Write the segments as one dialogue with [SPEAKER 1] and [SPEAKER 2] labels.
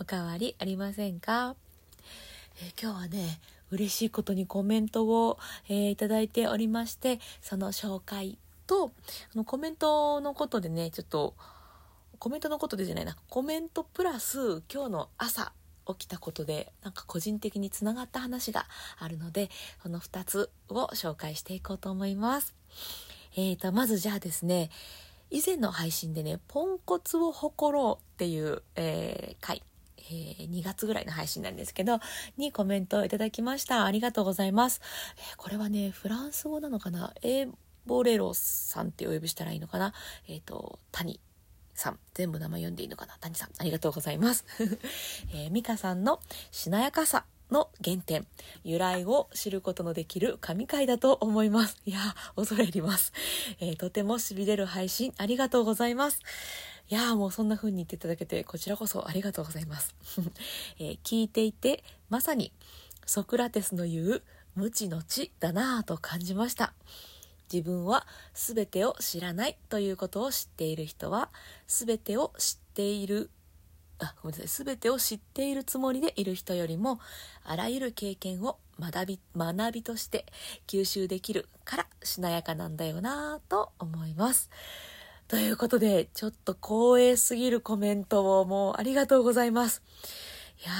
[SPEAKER 1] おかわりありませんか、えー今日はね嬉しいことにコメントを、えーいただいておりましてその紹介とあのコメントのことでねちょっとコメントのことでじゃないなコメントプラス今日の朝起きたことでなんか個人的につながった話があるのでこの2つを紹介していこうと思います。えーとまずじゃあですね以前の配信でね「ポンコツを誇ろう」っていう、えー回、えー2月ぐらいの配信なんですけどにコメントをいただきました。ありがとうございます、えーこれはねフランス語なのかな？エボレロさんってお呼びしたらいいのかな？えっ、と谷さん。全部名前読んでいいのかな？谷さん。ありがとうございます、えー、美香さんのしなやかさの原点。由来を知ることのできる神回だと思います。いや恐れ入ります、えーとてもしびれる配信。ありがとうございます。いやーもうそんな風に言っていただけてこちらこそありがとうございます、えー聞いていてまさにソクラテスの言う無知の知だなぁと感じました。自分は全てを知らないということを知っている人は全てを知っているあごめんなさい。全てを知っているつもりでいる人よりもあらゆる経験を学び学びとして吸収できるからしなやかなんだよなぁと思います。ということでちょっと光栄すぎるコメントをもうありがとうございます。いやー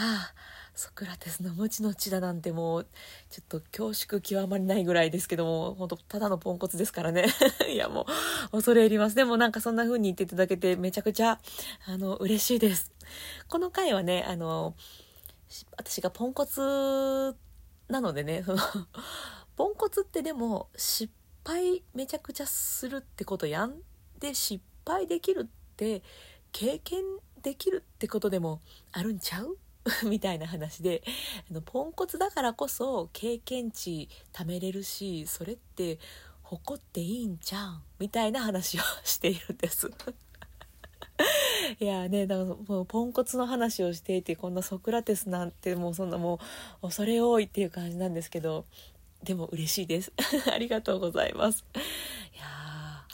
[SPEAKER 1] ソクラテスの無知の知だなんてもうちょっと恐縮極まりないぐらいですけども本当ただのポンコツですからね。いやもう恐れ入ります。でもなんかそんな風に言っていただけてめちゃくちゃあの嬉しいです。この回はねあの私がポンコツなのでねその ポンコツってでも失敗めちゃくちゃするってことやんで失敗できるって経験できるってことでもあるんちゃう？みたいな話であのポンコツだからこそ経験値貯めれるしそれって誇っていいんじゃんみたいな話をしているんです。いやねだからもうポンコツの話をしていてこんなソクラテスなんてもうそんなもう恐れ多いっていう感じなんですけどでも嬉しいです。ありがとうございます。いや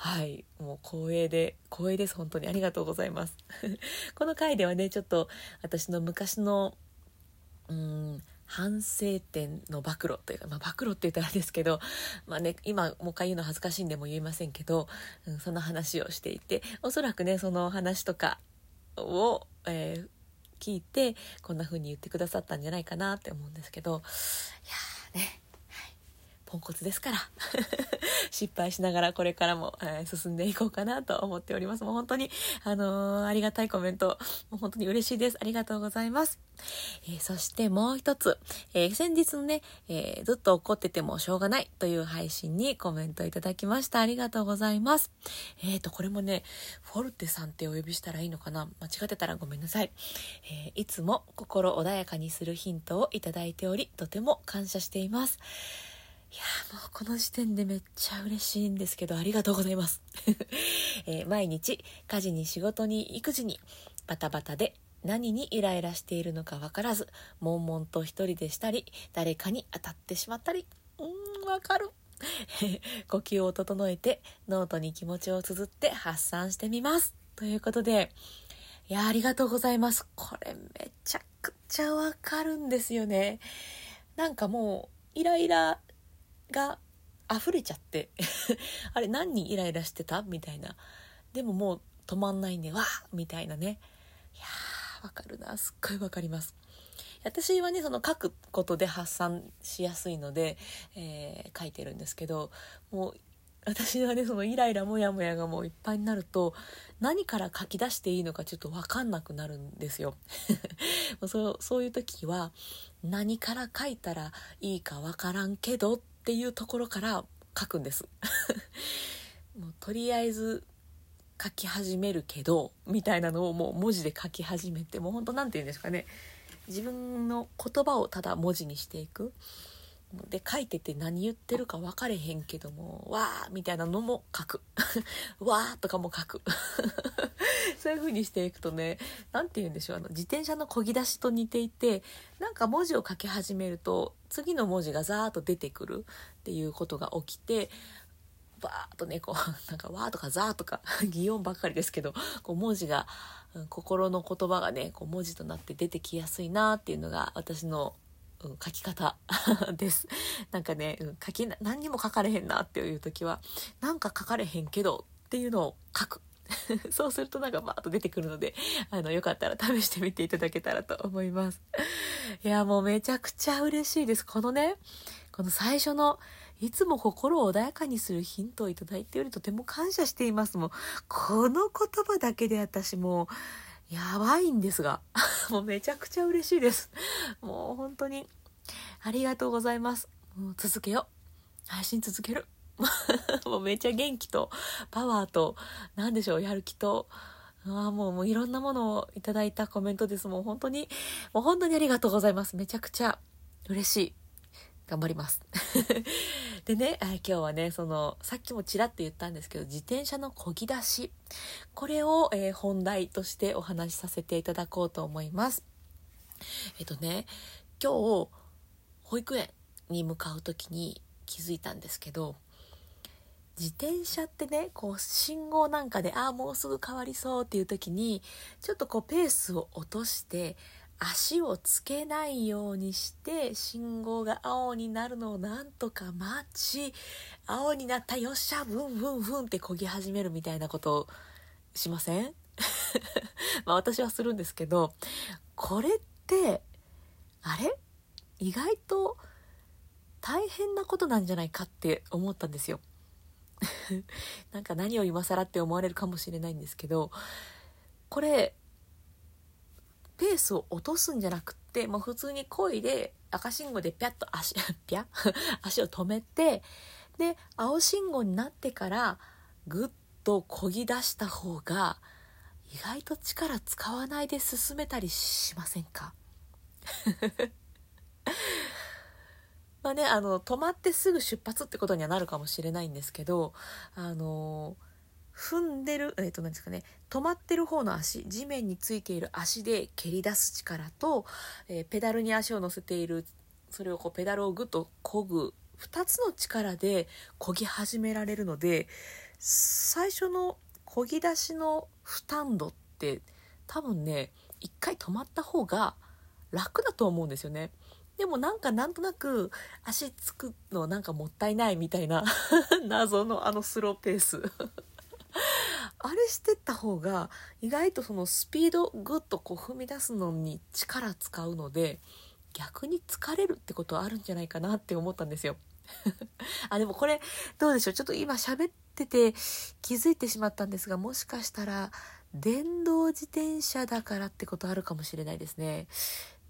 [SPEAKER 1] はい。もう光栄で光栄です。本当にありがとうございます。この回ではねちょっと私の昔のうん反省点の暴露というか、まあ、暴露って言ったらあれですけど、まあね、今もう一回言うの恥ずかしいんでも言えませんけど、うん、その話をしていておそらくねその話とかを、えー聞いてこんな風に言ってくださったんじゃないかなって思うんですけどいやね、コツですから。失敗しながらこれからも、えー進んでいこうかなと思っております。もう本当に、あのーありがたいコメント。もう本当に嬉しいです。ありがとうございます、えーそしてもう一つ、えー先日のね、えーずっと怒っててもしょうがない。という配信にコメントいただきました。ありがとうございます。えーとこれもねフォルテさんってお呼びしたらいいのかな。間違ってたらごめんなさい、えーいつも心穏やかにするヒントをいただいておりとても感謝しています。いやもうこの時点でめっちゃ嬉しいんですけどありがとうございます、えー毎日家事に仕事に育児にバタバタで何にイライラしているのか分からず悶々と一人でしたり誰かに当たってしまったり。うーんわかる。呼吸を整えてノートに気持ちを綴って発散してみます。ということでいやありがとうございます。これめちゃくちゃわかるんですよね。なんかもうイライラが溢れちゃって あれ何にイライラしてた？みたいな。でももう止まんないんでわー！みたいなね。いやーわかるな。すっごいわかります。私はねその書くことで発散しやすいので、えー書いてるんですけどもう私はねそのイライラモヤモヤがもういっぱいになると何から書き出していいのかちょっと分かんなくなるんですよ。もうそうそういう時は何から書いたらいいか分からんけどっっていうところから書くんです。もうとりあえず書き始めるけどみたいなのをもう文字で書き始めてもうほんと何て言うんですかね自分の言葉をただ文字にしていくで書いてて何言ってるか分かれへんけども「わー」みたいなのも書く「わー」とかも書く。そういう風にしていくとね何て言うんでしょうあの自転車の漕ぎ出しと似ていてなんか文字を書き始めると次の文字がザーッと出てくるっていうことが起きてバーッとねこう なんか「わ」とか「ザー」とか擬音ばっかりですけどこう文字が、心の言葉がねこう文字となって出てきやすいなっていうのが私のうん、書き方 です。なんかね、うん、書き何にも書かれへんなっていう時はなんか書かれへんけどっていうのを書く。そうするとなんかバーッと出てくるのであのよかったら試してみていただけたらと思います。いやもうめちゃくちゃ嬉しいです。このねこの最初のいつも心を穏やかにするヒントをいただいておりとても感謝しています。もうこの言葉だけで私もやばいんですが、もうめちゃくちゃ嬉しいです。もう本当に、ありがとうございます。もう続けよう。配信続ける。もうめちゃ元気と、パワーと、何でしょう、やる気と、あもうもういろんなものをいただいたコメントです。もう本当に、もう本当にありがとうございます。めちゃくちゃ嬉しい。頑張ります。でね、今日はね、その、さっきもちらっと言ったんですけど、自転車の漕ぎ出し。これを、えー、本題としてお話しさせていただこうと思います。えっとね、今日、保育園に向かう時に気づいたんですけど、自転車ってねこう信号なんかでああもうすぐ変わりそうっていう時にちょっとこうペースを落として足をつけないようにして信号が青になるのをなんとか待ち青になったよっしゃブンブンブンって漕ぎ始めるみたいなことをしません？まあ私はするんですけどこれってあれ？意外と大変なことなんじゃないかって思ったんですよ。なんか何を今更って思われるかもしれないんですけどこれペースを落とすんじゃなくってもう普通に漕いで赤信号でピャッと足 ピャ 足を止めてで青信号になってからぐっと漕ぎ出した方が意外と力使わないで進めたりしませんか？まあねあの止まってすぐ出発ってことにはなるかもしれないんですけどあの踏んでる、えっ、ー、と、何ですかね、止まってる方の足、地面についている足で蹴り出す力と、えー、ペダルに足を乗せている、それをこうペダルをぐっと漕ぐ、2つの力で漕ぎ始められるので、最初の漕ぎ出しの負担度って多分ね、一回止まった方が楽だと思うんですよね。でもなんかなんとなく足つくのなんかもったいないみたいな 謎のあのスローペースあれしてった方が意外とそのスピードグッとこう踏み出すのに力使うので逆に疲れるってことはあるんじゃないかなって思ったんですよ。あでもこれどうでしょう？ちょっと今喋ってて気づいてしまったんですがもしかしたら電動自転車だからってことあるかもしれないですね。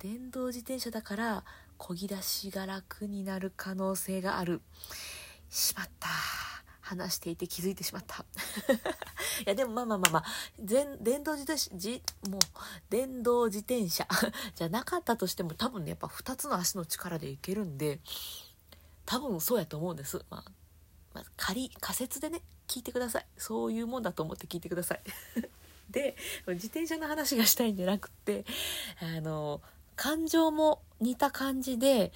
[SPEAKER 1] 電動自転車だから漕ぎ出しが楽になる可能性がある。しまった。話していて気づいてしまった。いやでもまあまあまあまあ、全電動自転車、じもう電動自転車じゃなかったとしても多分ね、やっぱ2つの足の力でいけるんで、多分そうやと思うんです。まあ、まあ、仮、仮説でね、聞いてください。そういうもんだと思って聞いてください。で、自転車の話がしたいんじゃなくて、あの、感情も似た感じで、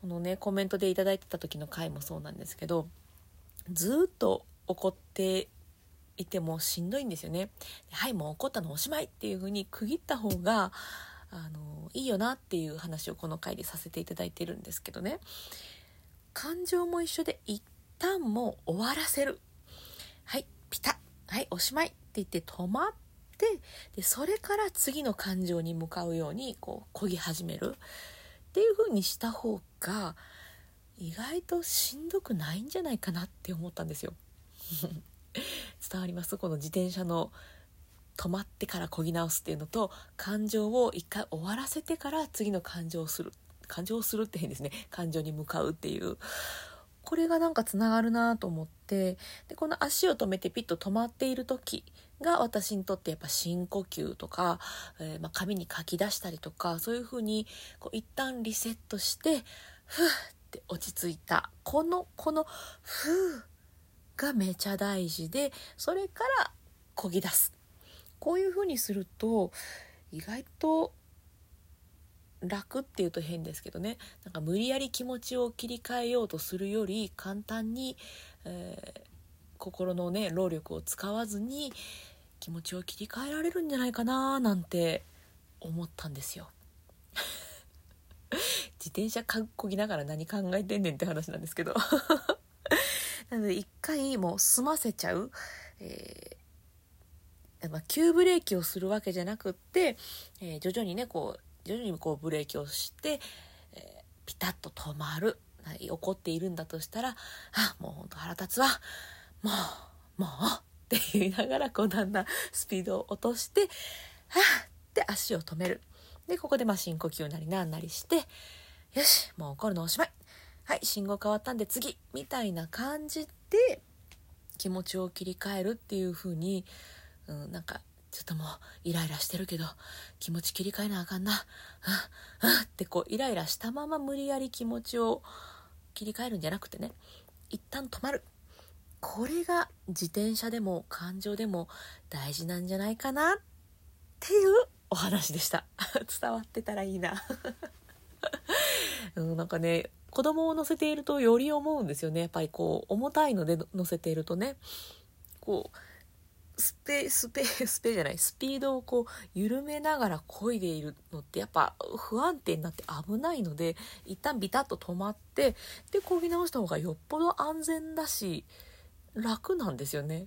[SPEAKER 1] このね、コメントで頂いてた時の回もそうなんですけど、ずっと怒っていてもしんどいんですよね。はいもう怒ったのおしまいっていう風に区切った方があのいいよなっていう話をこの回でさせていただいてるんですけどね。感情も一緒で一旦もう終わらせる。はいピタ。ッはいおしまいって言って止まってでそれから次の感情に向かうようにこう漕ぎ始める。っていう風にした方が意外としんどくないんじゃないかなって思ったんですよ。伝わります。この自転車の止まってから漕ぎ直すっていうのと感情を一回終わらせてから次の感情をする。感情をするって変ですね。感情に向かうっていう。これがなんかつながるなと思ってでこの足を止めてピッと止まっている時が私にとってやっぱ深呼吸とか、えー、まあ、紙に書き出したりとかそういうふうにこう一旦リセットしてふーって落ち着いた。このこのふーがめちゃ大事でそれからこぎ出す。こういうふうにすると意外と楽っていうと変ですけどね。なんか無理やり気持ちを切り替えようとするより簡単に、えー、心のね労力を使わずに気持ちを切り替えられるんじゃないかななんて思ったんですよ。自転車かっこぎながら何考えてんねんって話なんですけど。なので一回もう済ませちゃう、えー、まあ、急ブレーキをするわけじゃなくって、えー、徐々にねこう徐々にこうブレーキをして、えー、ピタッと止まる。怒っているんだとしたら「あもうほんと腹立つわ。もうもう」って言いながらこうだんだんスピードを落として「はあ」って足を止める。でここでまあ深呼吸なりなんなりしてよしもう怒るのおしまい。はい信号変わったんで次みたいな感じで気持ちを切り替えるっていう風に、うん、なんかちょっともうイライラしてるけど気持ち切り替えなあかんな、うんうんってこうイライラしたまま無理やり気持ちを切り替えるんじゃなくてね一旦止まる。これが自転車でも感情でも大事なんじゃないかなっていうお話でした。伝わってたらいいな。うん、なんかね子供を乗せているとより思うんですよね。やっぱりこう重たいので乗せているとね。こうスペスペ スペじゃないスピードをこう緩めながら漕いでいるのってやっぱ不安定になって危ないので一旦ビタッと止まってで漕ぎ直した方がよっぽど安全だし楽なんですよね。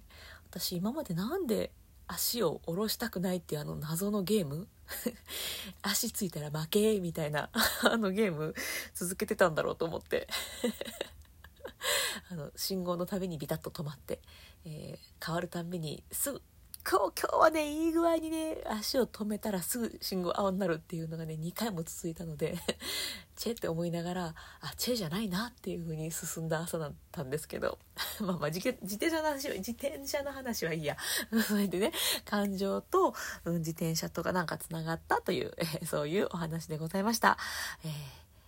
[SPEAKER 1] 私今までなんで足を下ろしたくないっていうあの謎のゲーム？足ついたら負けみたいな あのゲーム続けてたんだろうと思って。あの信号のたびにビタッと止まって、えー、変わるたんびにすぐ今日今日はねいい具合にね足を止めたらすぐ信号青になるっていうのがね2回も続いたので チェって思いながらあチェじゃないなっていう風に進んだ朝だったんですけど まあまあ自転車の話は自転車の話はいいや。それでね感情と、うん、自転車とかなんかつながったという、えー、そういうお話でございました、えー、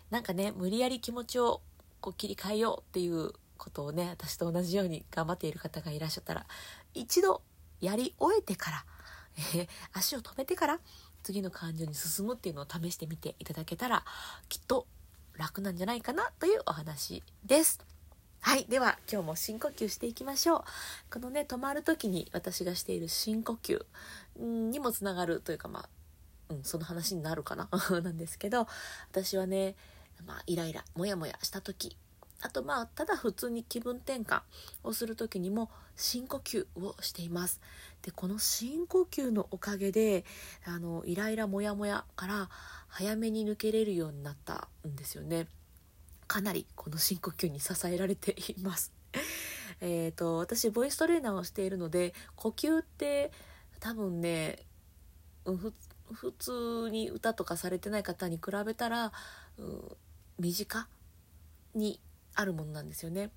[SPEAKER 1] なんかね無理やり気持ちをこう切り替えようっていうことをね私と同じように頑張っている方がいらっしゃったら一度やり終えてから、えー、足を止めてから次の感情に進むっていうのを試してみていただけたらきっと楽なんじゃないかなというお話です。はい。では、今日も深呼吸していきましょう。このね、止まる時に私がしている深呼吸にもつながるというか、まあ、うん、その話になるかな？なんですけど、私はね、まあ、イライラ、モヤモヤした時あとまあただ普通に気分転換をする時にも深呼吸をしています。でこの深呼吸のおかげであのイライラモヤモヤから早めに抜けれるようになったんですよね。かなりこの深呼吸に支えられています。えと私ボイストレーナーをしているので呼吸って多分ね、うん、普通に歌とかされてない方に比べたら、うん、身近にあるものなんですよね。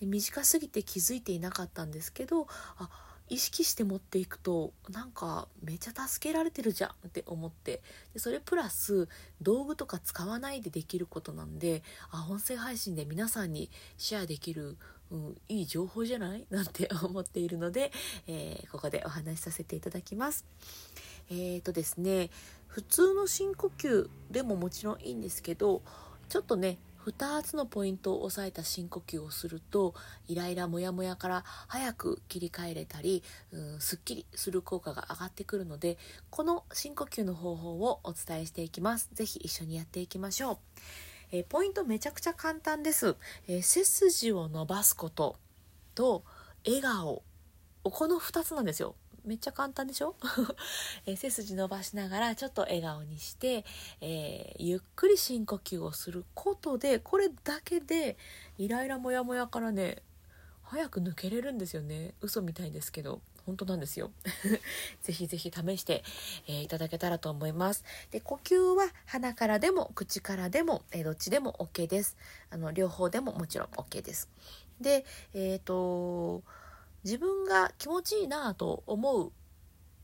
[SPEAKER 1] で短すぎて気づいていなかったんですけどあ意識して持っていくとなんかめちゃ助けられてるじゃんって思ってでそれプラス道具とか使わないでできることなんであ音声配信で皆さんにシェアできる、うん、いい情報じゃない？なんて思っているので、えー、ここでお話しさせていただきます。えーとですね普通の深呼吸でももちろんいいんですけどちょっとね2つのポイントを押さえた深呼吸をするとイライラモヤモヤから早く切り替えれたり、うん、すっきりする効果が上がってくるのでこの深呼吸の方法をお伝えしていきます。是非一緒にやっていきましょう、えー、ポイントめちゃくちゃ簡単です、えー、背筋を伸ばすことと笑顔。この2つなんですよ。めっちゃ簡単でしょ、え背筋伸ばしながらちょっと笑顔にして、えー、ゆっくり深呼吸をすることでこれだけでイライラモヤモヤからね早く抜けれるんですよね。嘘みたいですけど本当なんですよ。ぜひぜひ試して、えー、いただけたらと思います。で呼吸は鼻からでも口からでも、えー、どっちでも OK です。あの両方でももちろん OK です。でえっ、ー、と自分が気持ちいいなと思う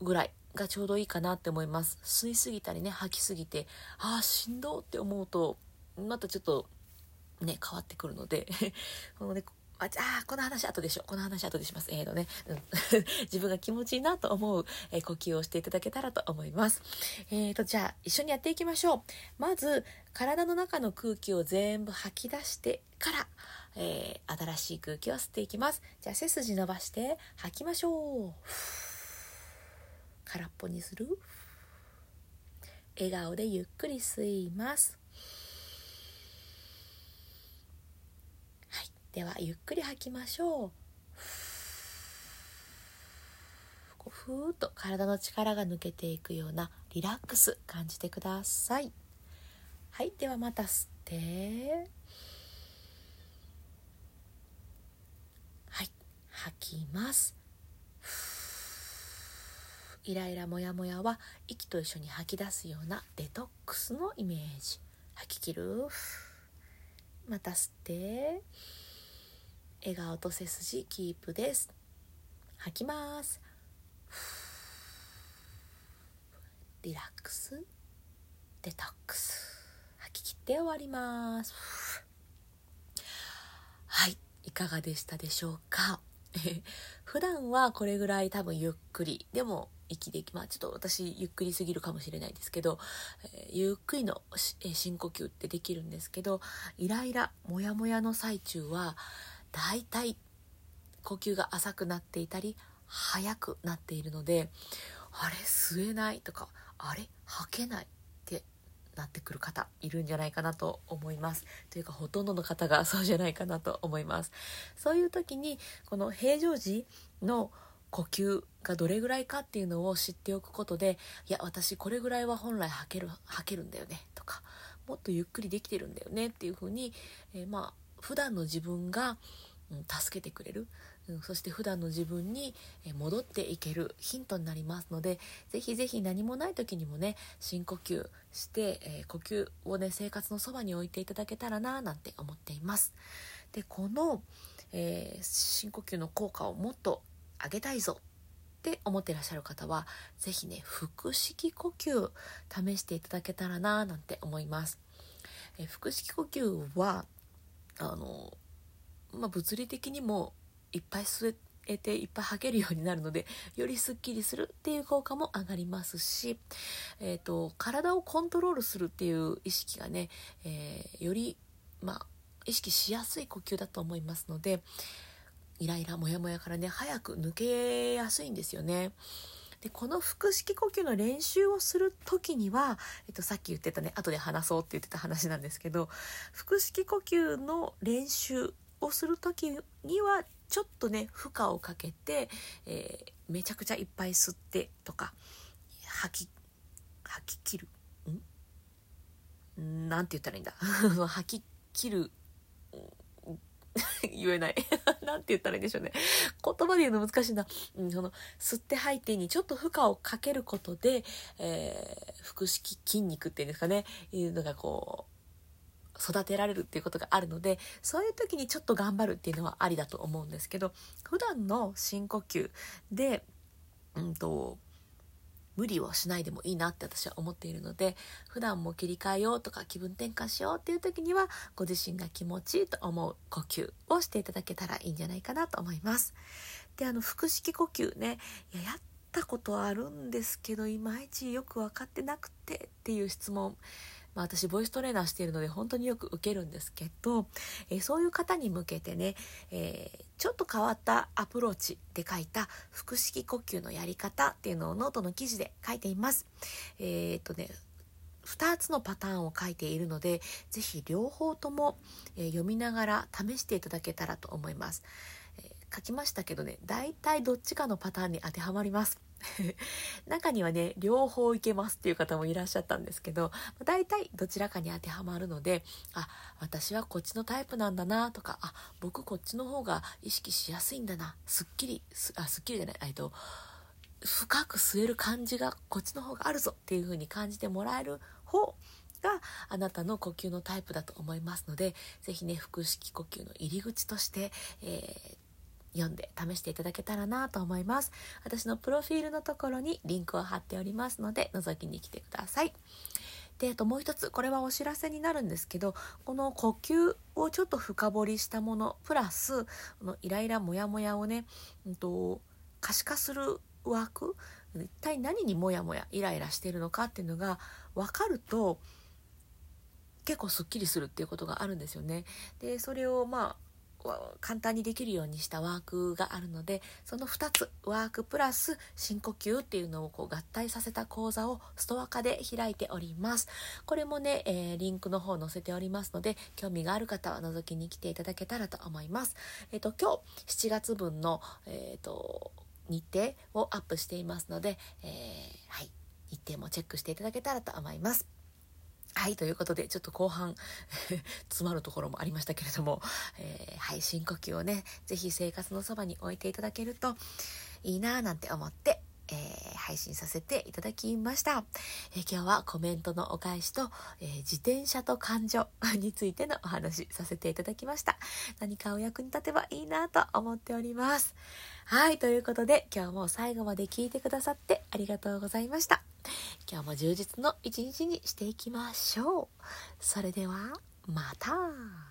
[SPEAKER 1] ぐらいがちょうどいいかなって思います吸いすぎたりね吐きすぎてああしんどって思うとまたちょっとね変わってくるので このねあ、あ、この話後でしょ。この話後でします。えーとね、うん、自分が気持ちいいなと思う、えー、呼吸をしていただけたらと思います。えーと、じゃあ、一緒にやっていきましょう。まず、体の中の空気を全部吐き出してから、えー、新しい空気を吸っていきます。じゃあ、背筋伸ばして吐きましょう。空っぽにする。笑顔でゆっくり吸いますはい。ではゆっくり吐きましょうこうふーっと体の力が抜けていくようなリラックス感じてくださいはいではまた吸ってはい吐きます。イライラモヤモヤは息と一緒に吐き出すようなデトックスのイメージ。吐き切る。また吸って。笑顔と背筋キープです。吐きます。リラックス。デトックス。吐き切って終わります。はい。いかがでしたでしょうか？普段はこれぐらい多分ゆっくりでも息できまあちょっと私ゆっくりすぎるかもしれないですけど、えー、ゆっくりの、えー、深呼吸ってできるんですけどイライラモヤモヤの最中は大体呼吸が浅くなっていたり速くなっているのであれ吸えないとかあれ吐けない。なってくる方いるんじゃないかなと思います。というかほとんどの方がそうじゃないかなと思います。そういう時にこの平常時の呼吸がどれぐらいかっていうのを知っておくことでいや私これぐらいは本来吐ける吐けるんだよねとかもっとゆっくりできてるんだよねっていうふうに、えー、まあ普段の自分が、うん、助けてくれる、うん、そして普段の自分に戻っていけるヒントになりますのでぜひぜひ何もない時にもね深呼吸して、えー、呼吸をね生活のそばに置いていただけたらななんて思っています。でこの、えー、深呼吸の効果をもっと上げたいぞって思ってらっしゃる方は是非ね腹式呼吸試していただけたらななんて思います。え腹式呼吸はあの、まあ、物理的にもいっぱい吸えていっぱい吐けるようになるので よりすっきりするっていう効果も上がりますし、えーと、体をコントロールするっていう意識がね、えー、より、まあ、意識しやすい呼吸だと思いますのでイライラモヤモヤからね早く抜けやすいんですよね。でこの腹式呼吸の練習をする時には、えっと、さっき言ってたね後で話そうって言ってた話なんですけど腹式呼吸の練習をする時にはちょっとね負荷をかけて、えー、めちゃくちゃいっぱい吸ってとか吐き吐き切る。ん？なんて言ったらいいんだ？吐き切る。言えない。なんて言ったらいいんでしょうね。言葉で言うの難しいな。うん、その、吸って吐いてにちょっと負荷をかけることで、えー、腹式筋肉っていうんですかね、いうのがこう、育てられるっていうことがあるので、そういう時にちょっと頑張るっていうのはありだと思うんですけど、普段の深呼吸で、うんと、無理をしないでもいいなって私は思っているので普段も切り替えようとか気分転換しようっていう時にはご自身が気持ちいいと思う呼吸をしていただけたらいいんじゃないかなと思います。であの腹式呼吸ねいややったことあるんですけどいまいちよく分かってなくてっていう質問まあ、私ボイストレーナーしているので本当によく受けるんですけど、えー、そういう方に向けてね、えー、ちょっと変わったアプローチで書いた腹式呼吸のやり方っていうのをノートの記事で書いています。えー、っとね2つのパターンを書いているので是非両方とも、え読みながら試していただけたらと思います。え書きましたけどね大体どっちかのパターンに当てはまります。中にはね両方いけますっていう方もいらっしゃったんですけど大体どちらかに当てはまるのであ私はこっちのタイプなんだなとかあ僕こっちの方が意識しやすいんだなすっきりすあすっきりじゃないえっと深く吸える感じがこっちの方があるぞっていう風に感じてもらえる方があなたの呼吸のタイプだと思いますので是非ね腹式呼吸の入り口として、えー読んで試していただけたらなと思います私のプロフィールのところにリンクを貼っておりますので覗きに来てくださいであともう一つこれはお知らせになるんですけどこの呼吸をちょっと深掘りしたものプラスこのイライラモヤモヤをね、うんと、可視化するワーク一体何にモヤモヤイライラしてるのかっていうのが分かると結構すっきりするっていうことがあるんですよね。でそれをまあ簡単にできるようにしたワークがあるのでその2つワークプラス深呼吸っていうのをこう合体させた講座をストア化で開いております。これもね、えー、リンクの方載せておりますので興味がある方は覗きに来ていただけたらと思います。えっ、ー、と今日7月分のえ、ー、と日程をアップしていますので、えはい日程もチェックしていただけたらと思います。はい、ということで、ちょっと後半 詰まるところもありましたけれども、えー、はい、深呼吸をね、ぜひ生活のそばに置いていただけるといいなぁなんて思って、えー、配信させていただきました、えー、今日はコメントのお返しと、えー、自転車と感情についてのお話させていただきました。何かお役に立てばいいなと思っております。はいということで今日も最後まで聞いてくださってありがとうございました。今日も充実の一日にしていきましょう。それではまた。